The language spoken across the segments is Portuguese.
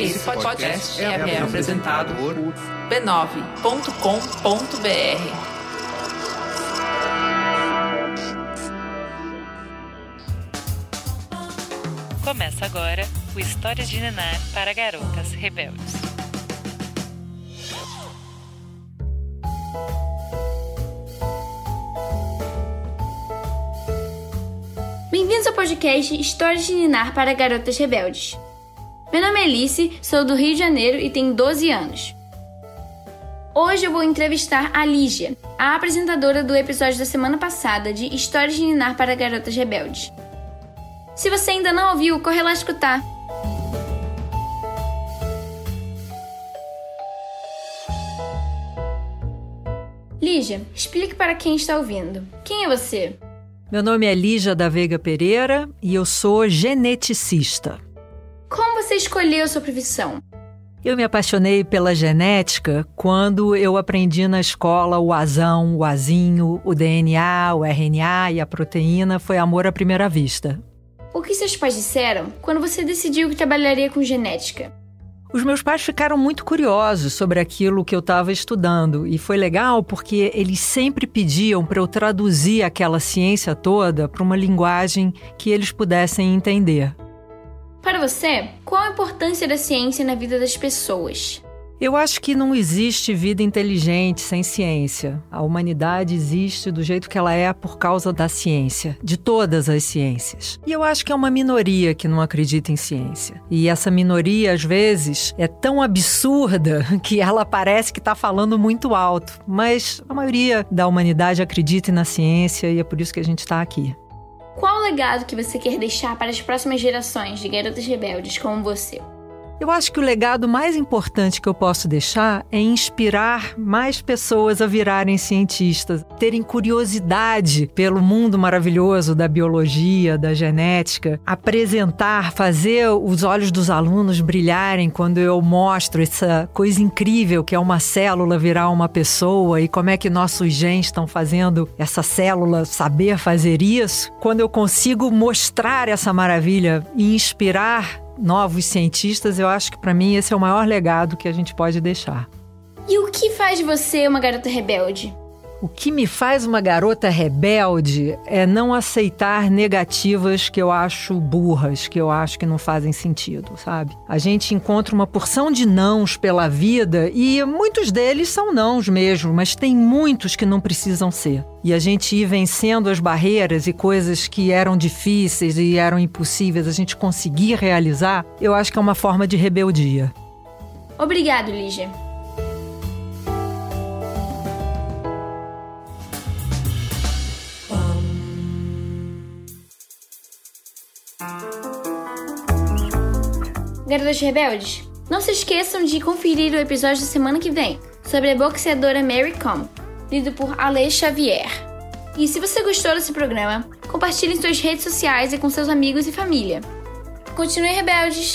Esse podcast é, é apresentado por b9.com.br. Começa agora o Histórias de Ninar para Garotas Rebeldes. Bem-vindos ao podcast Histórias de Ninar para Garotas Rebeldes. Meu nome é Alice, sou do Rio de Janeiro e tenho 12 anos. Hoje eu vou entrevistar a Lígia, a apresentadora do episódio da semana passada de Histórias de Ninar para Garotas Rebeldes. Se você ainda não ouviu, corre lá escutar. Lígia, explique para quem está ouvindo. Quem é você? Meu nome é Lígia da Veiga Pereira e eu sou geneticista. Como você escolheu sua profissão? Eu me apaixonei pela genética quando eu aprendi na escola o azão, o azinho, o DNA, o RNA e a proteína. Foi amor à primeira vista. O que seus pais disseram quando você decidiu que trabalharia com genética? Os meus pais ficaram muito curiosos sobre aquilo que eu estava estudando e foi legal porque eles sempre pediam para eu traduzir aquela ciência toda para uma linguagem que eles pudessem entender. Para você, qual a importância da ciência na vida das pessoas? Eu acho que não existe vida inteligente sem ciência. A humanidade existe do jeito que ela é por causa da ciência, de todas as ciências. E eu acho que é uma minoria que não acredita em ciência. E essa minoria, às vezes, é tão absurda que ela parece que está falando muito alto. Mas a maioria da humanidade acredita na ciência e é por isso que a gente está aqui. Legado que você quer deixar para as próximas gerações de garotas rebeldes como você? Eu acho que o legado mais importante que eu posso deixar é inspirar mais pessoas a virarem cientistas, terem curiosidade pelo mundo maravilhoso da biologia, da genética, apresentar, fazer os olhos dos alunos brilharem quando eu mostro essa coisa incrível que é uma célula virar uma pessoa e como é que nossos genes estão fazendo essa célula saber fazer isso. Quando eu consigo mostrar essa maravilha e inspirar novos cientistas, eu acho que para mim esse é o maior legado que a gente pode deixar. E o que faz de você uma garota rebelde? O que me faz uma garota rebelde é não aceitar negativas que eu acho burras, que eu acho que não fazem sentido, sabe? A gente encontra uma porção de nãos pela vida e muitos deles são nãos mesmo, mas tem muitos que não precisam ser. E a gente ir vencendo as barreiras e coisas que eram difíceis e eram impossíveis, a gente conseguir realizar, eu acho que é uma forma de rebeldia. Obrigado, Lígia. Garotas Rebeldes, não se esqueçam de conferir o episódio da semana que vem sobre a boxeadora Mary Com, lido por Ale Xavier. E se você gostou desse programa, compartilhe em suas redes sociais e com seus amigos e família. Continue rebeldes!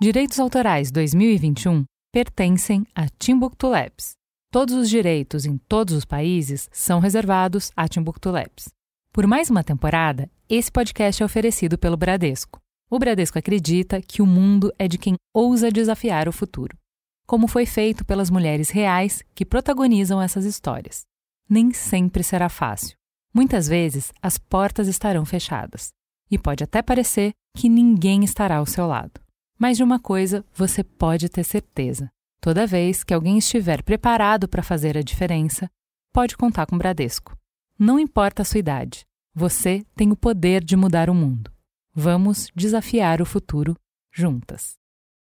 Direitos Autorais 2021 pertencem a Timbuktu Labs. Todos os direitos em todos os países são reservados a Timbuktu Labs. Por mais uma temporada, esse podcast é oferecido pelo Bradesco. O Bradesco acredita que o mundo é de quem ousa desafiar o futuro, como foi feito pelas mulheres reais que protagonizam essas histórias. Nem sempre será fácil. Muitas vezes as portas estarão fechadas e pode até parecer que ninguém estará ao seu lado. Mas de uma coisa você pode ter certeza: toda vez que alguém estiver preparado para fazer a diferença, pode contar com o Bradesco. Não importa a sua idade, você tem o poder de mudar o mundo. Vamos desafiar o futuro juntas.